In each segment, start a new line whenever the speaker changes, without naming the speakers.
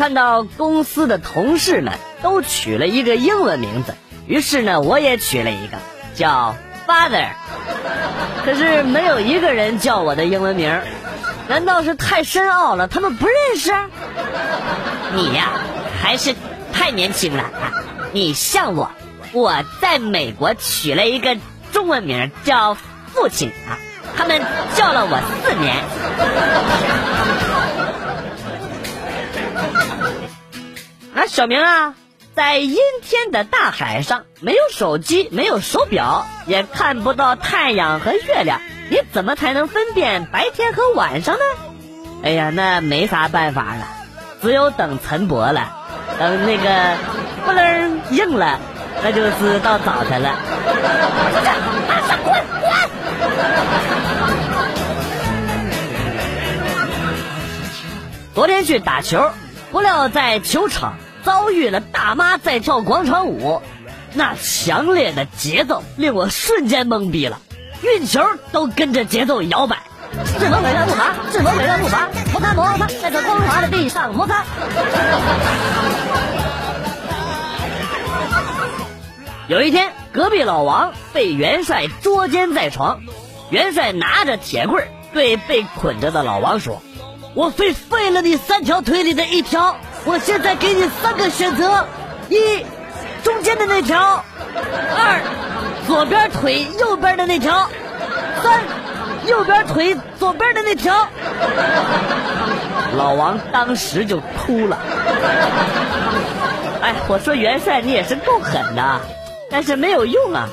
看到公司的同事们都取了一个英文名字，于是呢，我也取了一个叫 Father。可是没有一个人叫我的英文名，难道是太深奥了？他们不认识？你呀，还是太年轻了。你像我，我在美国取了一个中文名叫父亲啊，他们叫了我四年。啊，小明啊，在阴天的大海上，没有手机，没有手表，也看不到太阳和月亮，你怎么才能分辨白天和晚上呢？哎呀，那没啥办法了，只有等晨勃了，等那个不楞硬了，那就是到早晨了。马上滚滚！昨天去打球，不料在球场。遭遇了大妈在跳广场舞，那强烈的节奏令我瞬间懵逼了，运球都跟着节奏摇摆。是否每个步伐？是否每个步伐？摩擦摩擦，在这光滑的地上摩擦。有一天，隔壁老王被元帅捉奸在床，元帅拿着铁棍对被捆着的老王说：“我非废了你三条腿里的一条。”我现在给你三个选择：一，中间的那条；二，左边腿右边的那条；三，右边腿左边的那条。老王当时就哭了。哎，我说元帅你也是够狠的，但是没有用啊！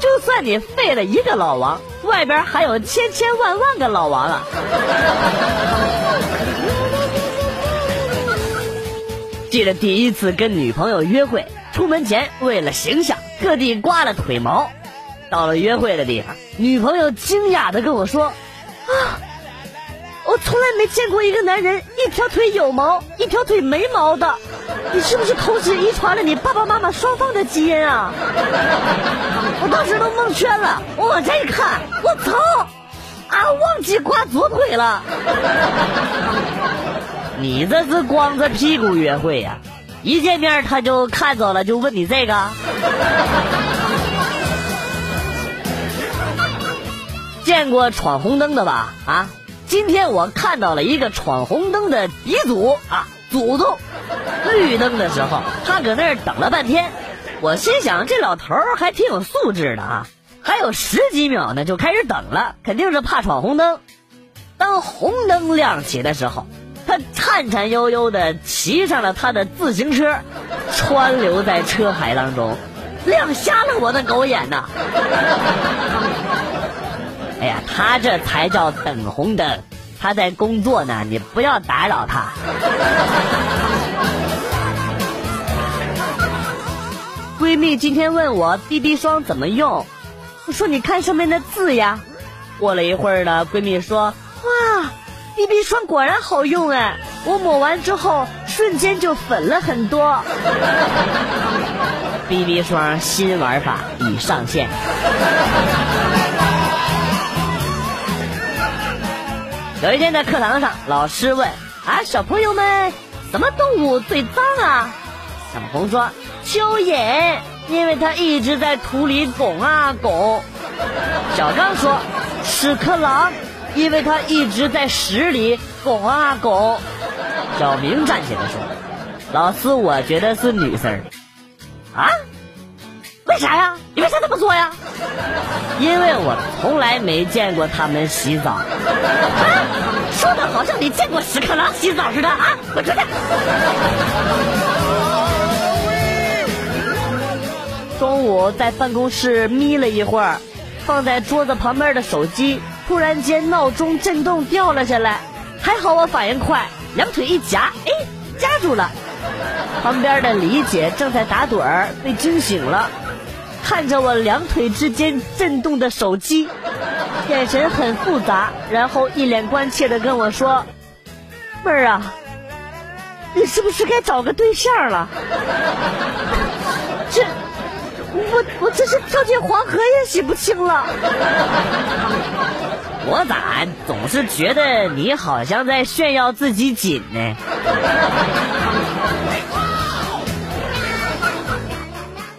就算你废了一个老王，外边还有千千万万个老王啊！记得第一次跟女朋友约会，出门前为了形象，特地刮了腿毛。到了约会的地方，女朋友惊讶的跟我说：“啊，我从来没见过一个男人一条腿有毛，一条腿没毛的。你是不是同时遗传了你爸爸妈妈双方的基因啊？”我当时都蒙圈了，我往前一看，我操，啊，忘记刮左腿了。你这是光着屁股约会呀？一见面他就看走了，就问你这个？见过闯红灯的吧？啊，今天我看到了一个闯红灯的鼻祖啊，祖宗！绿灯的时候，他搁那儿等了半天，我心想这老头儿还挺有素质的啊，还有十几秒呢就开始等了，肯定是怕闯红灯。当红灯亮起的时候。他颤颤悠悠的骑上了他的自行车，川流在车海当中，亮瞎了我的狗眼呐！哎呀，他这才叫等红灯，他在工作呢，你不要打扰他。闺蜜今天问我 BB 霜怎么用，我说你看上面的字呀。过了一会儿呢，闺蜜说。BB 霜果然好用哎！我抹完之后，瞬间就粉了很多。BB 霜新玩法已上线。有一天在课堂上，老师问：“啊，小朋友们，什么动物最脏啊？”小红说：“蚯蚓，因为它一直在土里拱啊拱。”小张说：“屎壳郎。”因为他一直在屎里拱啊拱，小明站起来说：“老师，我觉得是女生。”啊？为啥呀？你为啥这么说呀？因为我从来没见过他们洗澡。啊？说的好像你见过屎壳郎洗澡似的啊！滚出去！中午在办公室眯了一会儿，放在桌子旁边的手机。突然间，闹钟震动掉了下来，还好我反应快，两腿一夹，哎，夹住了。旁边的李姐正在打盹儿，被惊醒了，看着我两腿之间震动的手机，眼神很复杂，然后一脸关切的跟我说：“妹儿啊，你是不是该找个对象了？”这。我我这是跳进黄河也洗不清了。我咋总是觉得你好像在炫耀自己紧呢？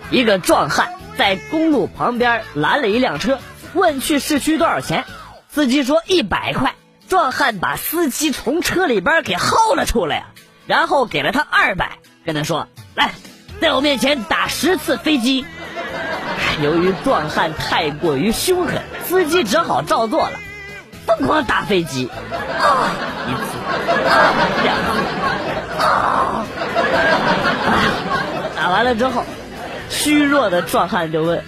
一个壮汉在公路旁边拦了一辆车问去市区多少钱司机说一百块壮汉把司机从车里边给薅了出来然后给了他二百跟他说来在我面前打十次飞机。由于壮汉太过于凶狠司机只好照做了。疯狂打飞机，啊，一次，啊，两次，啊，打完了之后，虚弱的壮汉就问：“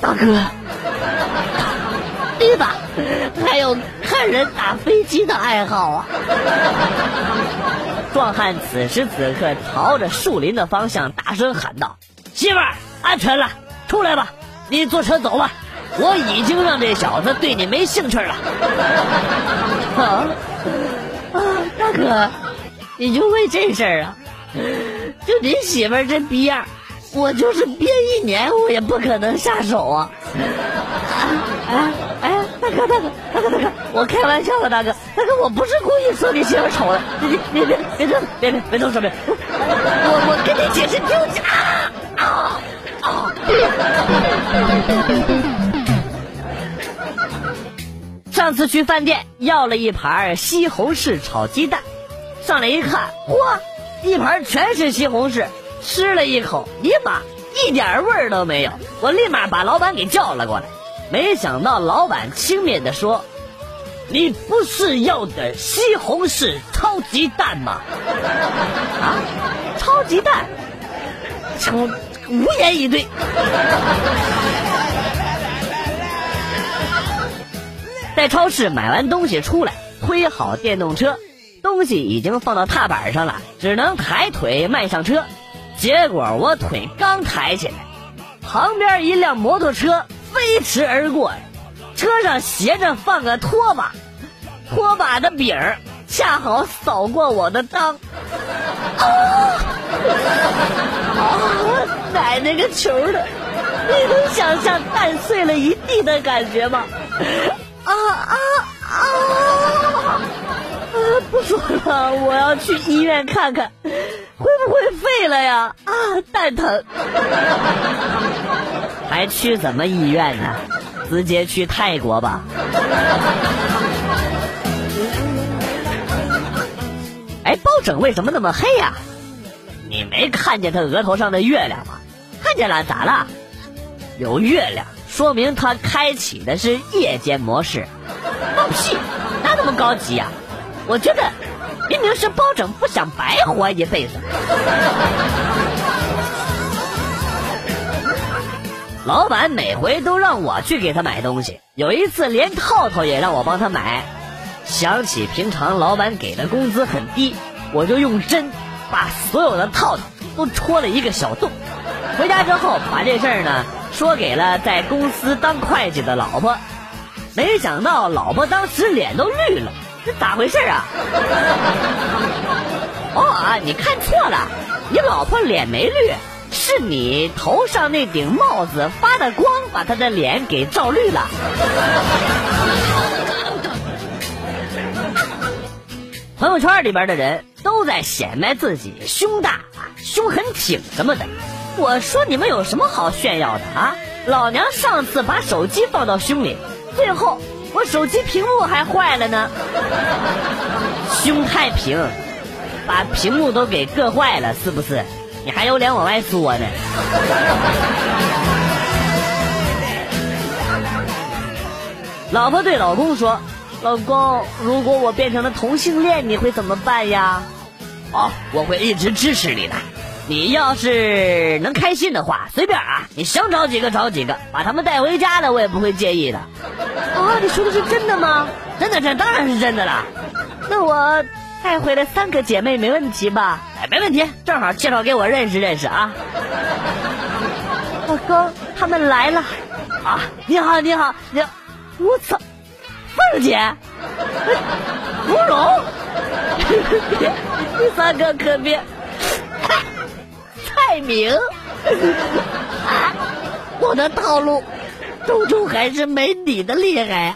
大哥，对吧？还有看人打飞机的爱好啊？”壮汉此时此刻朝着树林的方向大声喊道：“媳妇儿，安全了。”出来吧，你坐车走吧，我已经让这小子对你没兴趣了。啊啊，大哥，你就为这事儿啊？就你媳妇儿这逼样，我就是憋一年，我也不可能下手啊！哎哎，大哥大哥大哥大哥，我开玩笑的，大哥大哥，我不是故意说你媳妇丑的，你别别别动，别别别动手别，我我跟你解释就啊啊！上次去饭店要了一盘西红柿炒鸡蛋，上来一看，嚯，一盘全是西红柿，吃了一口，尼玛，一点味儿都没有。我立马把老板给叫了过来，没想到老板轻蔑的说：“你不是要的西红柿炒鸡蛋吗？”啊，炒鸡蛋，炒。无言以对。在超市买完东西出来，推好电动车，东西已经放到踏板上了，只能抬腿迈上车。结果我腿刚抬起来，旁边一辆摩托车飞驰而过，车上斜着放个拖把，拖把的柄儿恰好扫过我的裆。啊！奶奶个球的！你能想象蛋碎了一地的感觉吗？啊啊啊！不说了，我要去医院看看，会不会废了呀？啊，蛋疼！还去什么医院呢？直接去泰国吧。哎，包拯为什么那么黑呀？你没看见他额头上的月亮吗？看见了，咋了？有月亮，说明他开启的是夜间模式。放屁，哪那么高级呀？我觉得，明明是包拯不想白活一辈子。老板每回都让我去给他买东西，有一次连套套也让我帮他买。想起平常老板给的工资很低，我就用针。把所有的套套都戳了一个小洞，回家之后把这事儿呢说给了在公司当会计的老婆，没想到老婆当时脸都绿了，这咋回事啊？哦啊，你看错了，你老婆脸没绿，是你头上那顶帽子发的光把她的脸给照绿了。朋友圈里边的人。都在显摆自己胸大啊，胸很挺什么的。我说你们有什么好炫耀的啊？老娘上次把手机放到胸里，最后我手机屏幕还坏了呢。胸太平，把屏幕都给硌坏了，是不是？你还有脸往外说呢？老婆对老公说：“老公，如果我变成了同性恋，你会怎么办呀？”哦，我会一直支持你的。你要是能开心的话，随便啊，你想找几个找几个，把他们带回家的，我也不会介意的。啊，你说的是真的吗？真的，这当然是真的了。那我带回来三个姐妹没问题吧？哎，没问题，正好介绍给我认识认识啊。老公，他们来了。啊，你好，你好，你，我操，凤姐，芙蓉。你三个可别，蔡明，我的套路终究还是没你的厉害。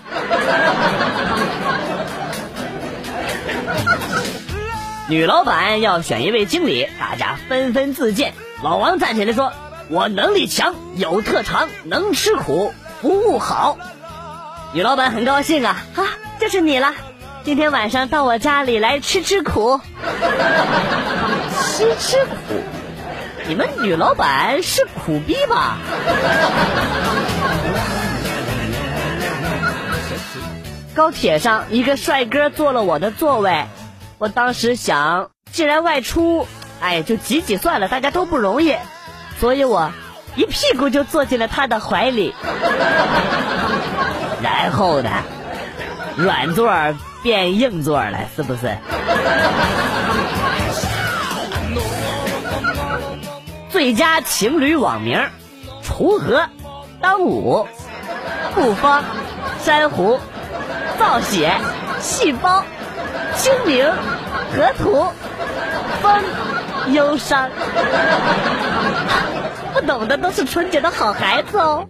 女老板要选一位经理，大家纷纷自荐。老王站起来说：“我能力强，有特长，能吃苦，服务好。女老板很高兴啊，啊，就是你了，今天晚上到我家里来吃吃苦。吃吃苦？你们女老板是苦逼吧？高铁上一个帅哥坐了我的座位，我当时想，既然外出，哎，就挤挤算了，大家都不容易，所以我一屁股就坐进了他的怀里。然后呢，软座变硬座了，是不是？最佳情侣网名：锄禾、当午、不方、珊瑚、造血、细胞、清明、河图、风、忧伤。不懂的都是纯洁的好孩子哦。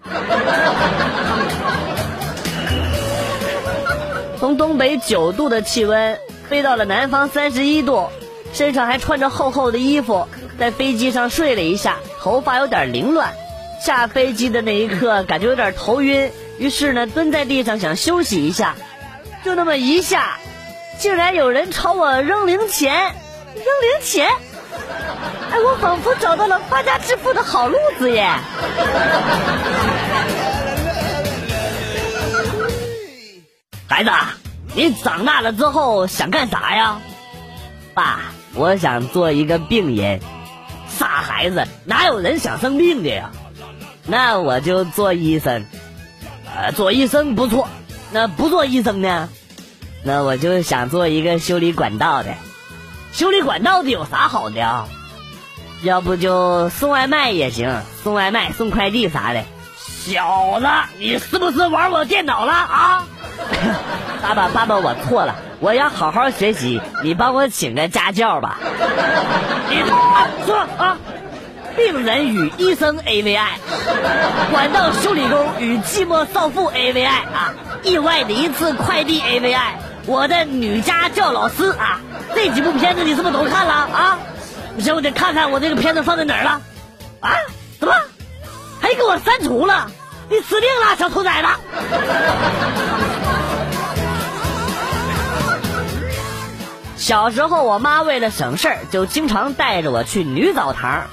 从东北九度的气温飞到了南方三十一度，身上还穿着厚厚的衣服，在飞机上睡了一下，头发有点凌乱。下飞机的那一刻，感觉有点头晕，于是呢，蹲在地上想休息一下。就那么一下，竟然有人朝我扔零钱，扔零钱！哎，我仿佛找到了发家致富的好路子耶！孩子，你长大了之后想干啥呀？爸，我想做一个病人。傻孩子，哪有人想生病的呀？那我就做医生。呃，做医生不错。那不做医生呢？那我就想做一个修理管道的。修理管道的有啥好的啊？要不就送外卖也行，送外卖、送快递啥的。小子，你是不是玩我电脑了啊？爸爸，爸爸，我错了，我要好好学习，你帮我请个家教吧。你说啊，病人与医生 A V I，管道修理工与寂寞少妇 A V I 啊，意外的一次快递 A V I，我的女家教老师啊，这几部片子你是不是都看了啊？不行，我得看看我这个片子放在哪儿了。啊？怎么？还给我删除了？你死定了，小兔崽子！小时候，我妈为了省事儿，就经常带着我去女澡堂。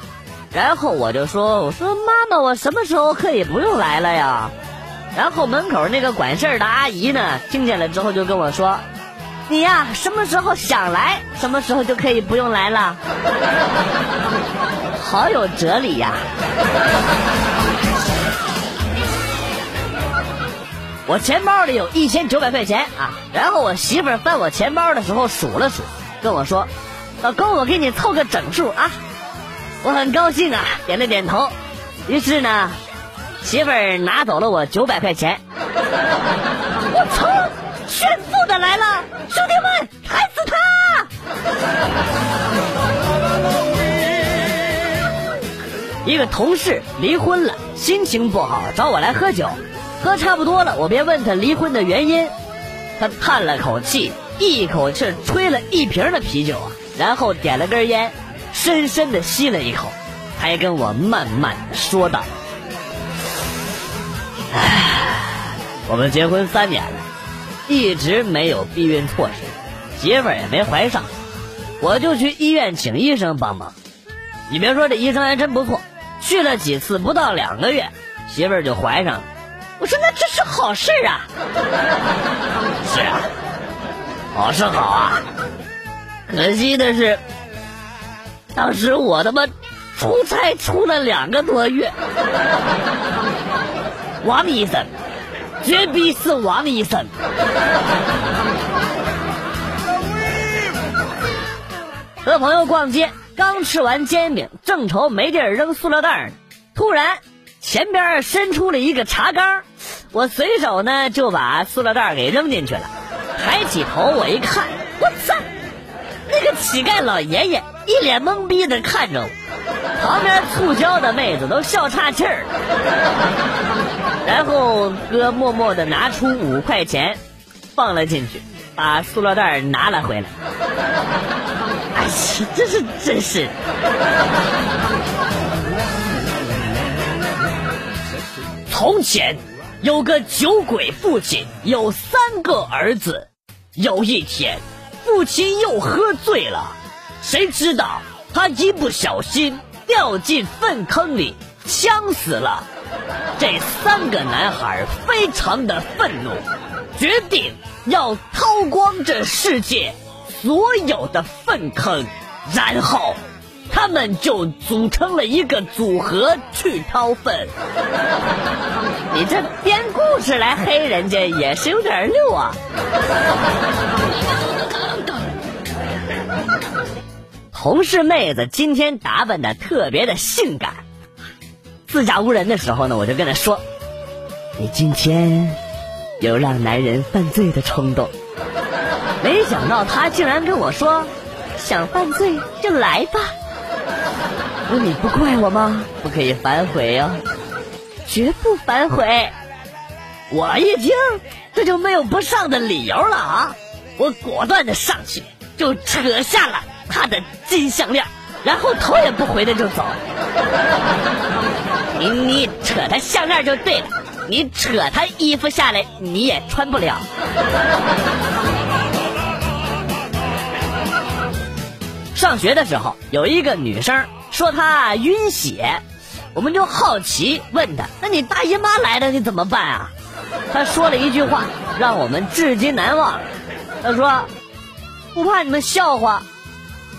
然后我就说：“我说妈妈，我什么时候可以不用来了呀？”然后门口那个管事儿的阿姨呢，听见了之后就跟我说：“你呀，什么时候想来，什么时候就可以不用来了。”好有哲理呀！我钱包里有一千九百块钱啊，然后我媳妇儿翻我钱包的时候数了数，跟我说：“老公，我给你凑个整数啊。”我很高兴啊，点了点头。于是呢，媳妇儿拿走了我九百块钱。我操！炫富的来了，兄弟们，踩死他！一个同事离婚了，心情不好，找我来喝酒。喝差不多了，我便问他离婚的原因。他叹了口气，一口气吹了一瓶的啤酒，然后点了根烟，深深的吸了一口，还跟我慢慢的说道：“唉，我们结婚三年了，一直没有避孕措施，媳妇儿也没怀上，我就去医院请医生帮忙。你别说，这医生还真不错，去了几次，不到两个月，媳妇儿就怀上。了。”我说那这是好事啊，是啊，好是好啊，可惜的是，当时我他妈出差出了两个多月，王医生，绝逼是王医生。和朋友逛街，刚吃完煎饼，正愁没地儿扔塑料袋呢，突然。前边伸出了一个茶缸，我随手呢就把塑料袋给扔进去了。抬起头我一看，我操！那个乞丐老爷爷一脸懵逼的看着我，旁边促销的妹子都笑岔气儿。然后哥默默的拿出五块钱，放了进去，把塑料袋拿了回来。哎呀，这是真是。从前有个酒鬼父亲，有三个儿子。有一天，父亲又喝醉了，谁知道他一不小心掉进粪坑里，呛死了。这三个男孩非常的愤怒，决定要掏光这世界所有的粪坑，然后他们就组成了一个组合去掏粪。你这编故事来黑人家也是有点溜啊！同事妹子今天打扮的特别的性感。自家无人的时候呢，我就跟她说：“你今天有让男人犯罪的冲动。”没想到他竟然跟我说：“想犯罪就来吧。”那：“你不怪我吗？不可以反悔哦，绝不反悔。”我一听这就没有不上的理由了啊！我果断的上去就扯下了他的金项链，然后头也不回的就走。你你扯他项链就对了，你扯他衣服下来你也穿不了。上学的时候，有一个女生说她晕血，我们就好奇问她：“那你大姨妈来了你怎么办啊？”她说了一句话，让我们至今难忘。她说：“不怕你们笑话，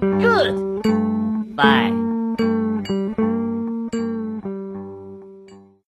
Good. Bye.